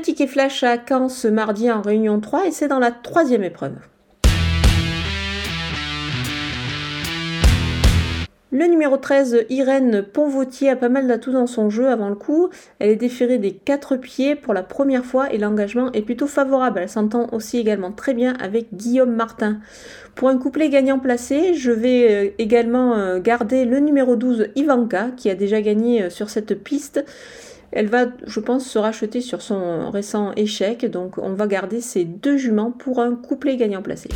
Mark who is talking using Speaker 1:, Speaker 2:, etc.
Speaker 1: Ticket flash à Caen ce mardi en réunion 3 et c'est dans la troisième épreuve. Le numéro 13, Irène Ponvautier, a pas mal d'atouts dans son jeu avant le coup. Elle est déférée des 4 pieds pour la première fois et l'engagement est plutôt favorable. Elle s'entend aussi également très bien avec Guillaume Martin. Pour un couplet gagnant placé, je vais euh, également euh, garder le numéro 12, Ivanka, qui a déjà gagné euh, sur cette piste. Elle va, je pense, se racheter sur son récent échec, donc on va garder ces deux juments pour un couplet gagnant placé.